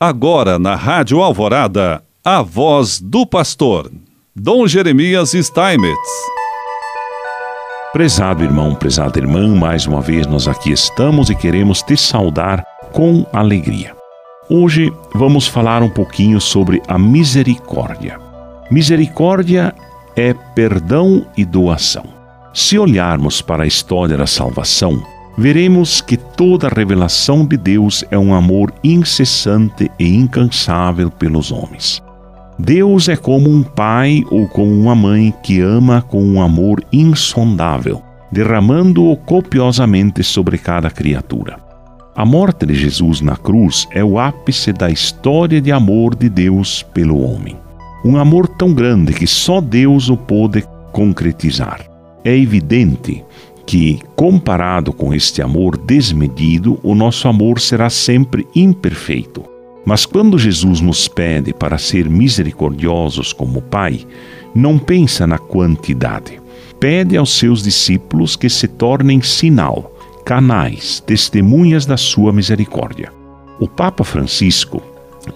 Agora na Rádio Alvorada, a voz do pastor, Dom Jeremias Steinmetz. Prezado irmão, prezada irmã, mais uma vez nós aqui estamos e queremos te saudar com alegria. Hoje vamos falar um pouquinho sobre a misericórdia. Misericórdia é perdão e doação. Se olharmos para a história da salvação, veremos que toda a revelação de Deus é um amor incessante e incansável pelos homens. Deus é como um pai ou como uma mãe que ama com um amor insondável, derramando-o copiosamente sobre cada criatura. A morte de Jesus na cruz é o ápice da história de amor de Deus pelo homem. Um amor tão grande que só Deus o pôde concretizar. É evidente que, comparado com este amor desmedido, o nosso amor será sempre imperfeito. Mas quando Jesus nos pede para ser misericordiosos como Pai, não pensa na quantidade. Pede aos seus discípulos que se tornem sinal, canais, testemunhas da sua misericórdia. O Papa Francisco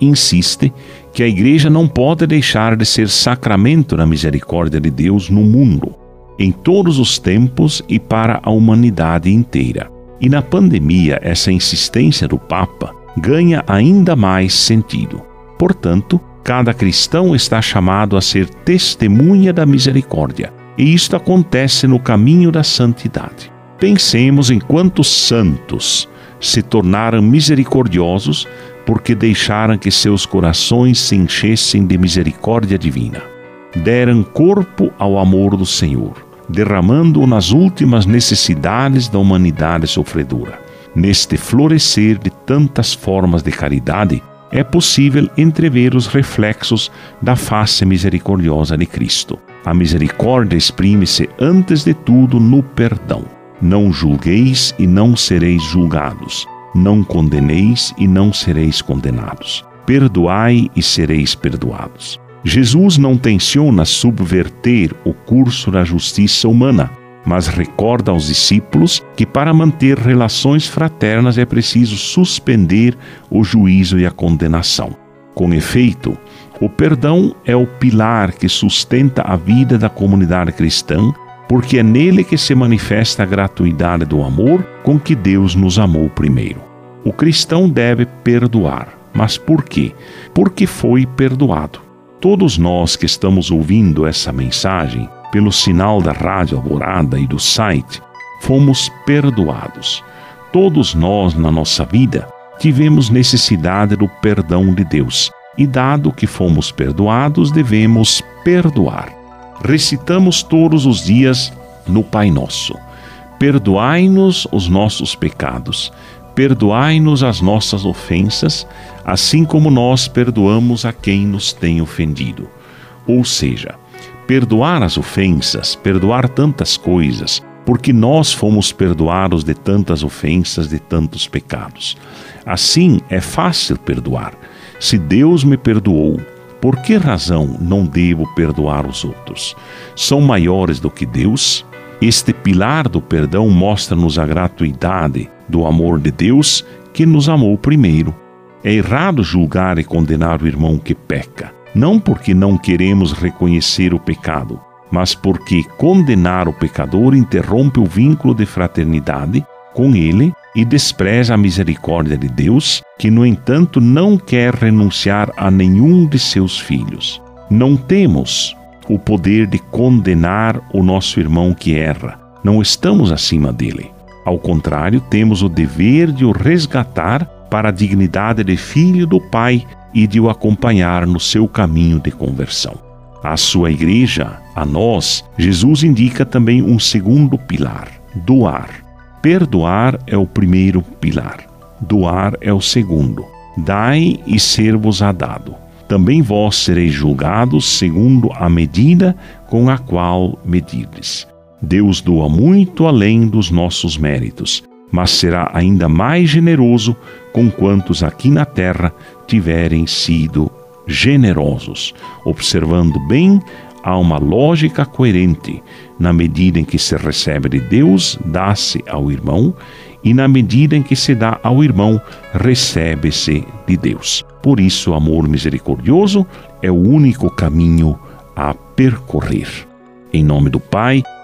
insiste que a Igreja não pode deixar de ser sacramento da misericórdia de Deus no mundo em todos os tempos e para a humanidade inteira. E na pandemia, essa insistência do Papa ganha ainda mais sentido. Portanto, cada cristão está chamado a ser testemunha da misericórdia, e isto acontece no caminho da santidade. Pensemos em quantos santos se tornaram misericordiosos porque deixaram que seus corações se enchessem de misericórdia divina deram corpo ao amor do Senhor, derramando-o nas últimas necessidades da humanidade sofredora. Neste florescer de tantas formas de caridade, é possível entrever os reflexos da face misericordiosa de Cristo. A misericórdia exprime-se antes de tudo no perdão. Não julgueis e não sereis julgados. Não condeneis e não sereis condenados. Perdoai e sereis perdoados. Jesus não tenciona subverter o curso da justiça humana, mas recorda aos discípulos que para manter relações fraternas é preciso suspender o juízo e a condenação. Com efeito, o perdão é o pilar que sustenta a vida da comunidade cristã, porque é nele que se manifesta a gratuidade do amor com que Deus nos amou primeiro. O cristão deve perdoar. Mas por quê? Porque foi perdoado. Todos nós que estamos ouvindo essa mensagem pelo sinal da Rádio Alvorada e do site, fomos perdoados. Todos nós na nossa vida tivemos necessidade do perdão de Deus e, dado que fomos perdoados, devemos perdoar. Recitamos todos os dias no Pai Nosso: Perdoai-nos os nossos pecados Perdoai-nos as nossas ofensas, assim como nós perdoamos a quem nos tem ofendido. Ou seja, perdoar as ofensas, perdoar tantas coisas, porque nós fomos perdoados de tantas ofensas, de tantos pecados. Assim é fácil perdoar. Se Deus me perdoou, por que razão não devo perdoar os outros? São maiores do que Deus? Este pilar do perdão mostra-nos a gratuidade do amor de Deus que nos amou primeiro. É errado julgar e condenar o irmão que peca, não porque não queremos reconhecer o pecado, mas porque condenar o pecador interrompe o vínculo de fraternidade com ele e despreza a misericórdia de Deus, que, no entanto, não quer renunciar a nenhum de seus filhos. Não temos o poder de condenar o nosso irmão que erra. Não estamos acima dele. Ao contrário, temos o dever de o resgatar para a dignidade de filho do Pai e de o acompanhar no seu caminho de conversão. À sua igreja, a nós, Jesus indica também um segundo pilar: doar. Perdoar é o primeiro pilar, doar é o segundo. Dai e ser-vos-á dado também vós sereis julgados segundo a medida com a qual medirdes. Deus doa muito além dos nossos méritos, mas será ainda mais generoso com quantos aqui na terra tiverem sido generosos. Observando bem, há uma lógica coerente. Na medida em que se recebe de Deus, dá-se ao irmão, e na medida em que se dá ao irmão, recebe-se de Deus. Por isso, o amor misericordioso é o único caminho a percorrer. Em nome do Pai,